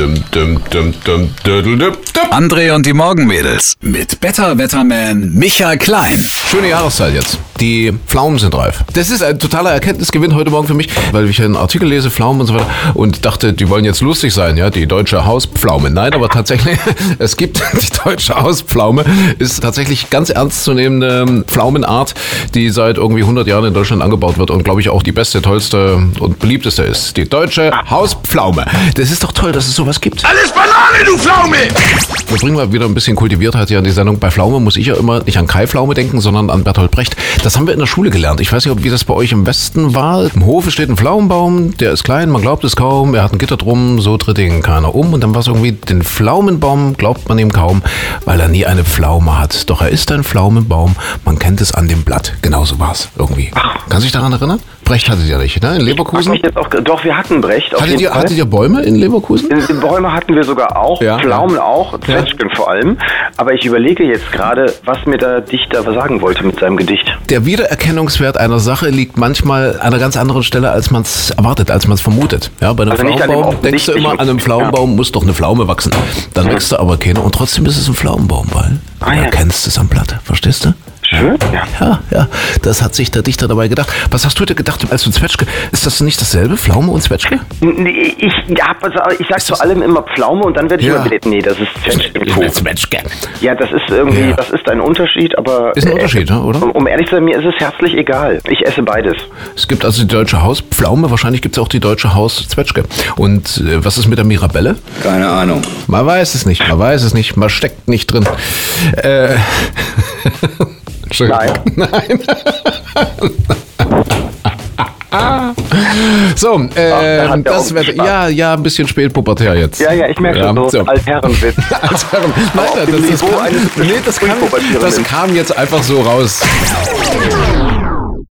Dum, dum, dum, dum, dödel, dum, dum. André und die Morgenmädels mit Better Wetterman Michael Klein. Schöne Jahreszeit jetzt. Die Pflaumen sind reif. Das ist ein totaler Erkenntnisgewinn heute Morgen für mich, weil ich einen Artikel lese, Pflaumen und so weiter, und dachte, die wollen jetzt lustig sein, ja, die deutsche Hauspflaume. Nein, aber tatsächlich, es gibt die deutsche Hauspflaume, ist tatsächlich ganz ernstzunehmende Pflaumenart, die seit irgendwie 100 Jahren in Deutschland angebaut wird und glaube ich auch die beste, tollste und beliebteste ist. Die deutsche Hauspflaume. Das ist doch toll, dass es sowas gibt. Alles Banane, du Pflaume! Wir bringen mal wieder ein bisschen Kultiviertheit hier in die Sendung. Bei Pflaume muss ich ja immer nicht an Kai Pflaume denken, sondern an Bertolt Brecht. Das haben wir in der Schule gelernt. Ich weiß nicht, ob wie das bei euch im Westen war. Im Hofe steht ein Pflaumenbaum, der ist klein, man glaubt es kaum. Er hat ein Gitter drum, so tritt ihn keiner um. Und dann war es irgendwie, den Pflaumenbaum glaubt man ihm kaum, weil er nie eine Pflaume hat. Doch er ist ein Pflaumenbaum, man kennt es an dem Blatt. Genauso war es irgendwie. Kannst du dich daran erinnern? Brecht hattet ihr nicht, ne? In Leverkusen? auch, doch, wir hatten Brecht. Hattet ihr, hattet ihr Bäume in Leverkusen? Die Bäume hatten wir sogar auch, Ja, Pflaumen ja. auch, Zwetschgen vor allem. Aber ich überlege jetzt gerade, was mir der Dichter sagen wollte mit seinem Gedicht. Der Wiedererkennungswert einer Sache liegt manchmal an einer ganz anderen Stelle, als man es erwartet, als man es vermutet. Ja, bei einem Also an dem Pflaumenbaum denkst du immer, an einem Pflaumenbaum muss doch eine Pflaume wachsen. Dann wächst da aber keine und trotzdem ist es ein Pflaumenbaum, weil Ah, du ja. erkennst es am Blatt. Verstehst du? Schön, ja. Ja, ja, das hat sich der Dichter dabei gedacht. Was hast du dir gedacht, als du Zwetschge? Ist das nicht dasselbe, Pflaume und Zwetschge? Nee, Ich, ja, ich sag zu allem immer Pflaume und dann werde ich Ja. immer nee, das ist Zwetschgenkuchen. Zwetschge. Ja, das ist irgendwie, Ja. das ist ein Unterschied, aber... Ist ein Unterschied, ne, oder? Um, um ehrlich zu sein, mir ist es herzlich egal. Ich esse beides. Es gibt also die deutsche Hauspflaume, wahrscheinlich gibt es auch die deutsche Hauszwetschge. Und äh, was ist mit der Mirabelle? Keine Ahnung. Man weiß es nicht, man weiß es nicht, man steckt nicht drin. Äh, Entschuldigung. Nein. so, da äh, der das wird, ja, ja, ein bisschen spätpubertär jetzt. Ja, ja, ich merke schon, so, Altherrenwitz. Als Herren. Nein, das, das, kam, nee, das, kam, das kam jetzt einfach so raus.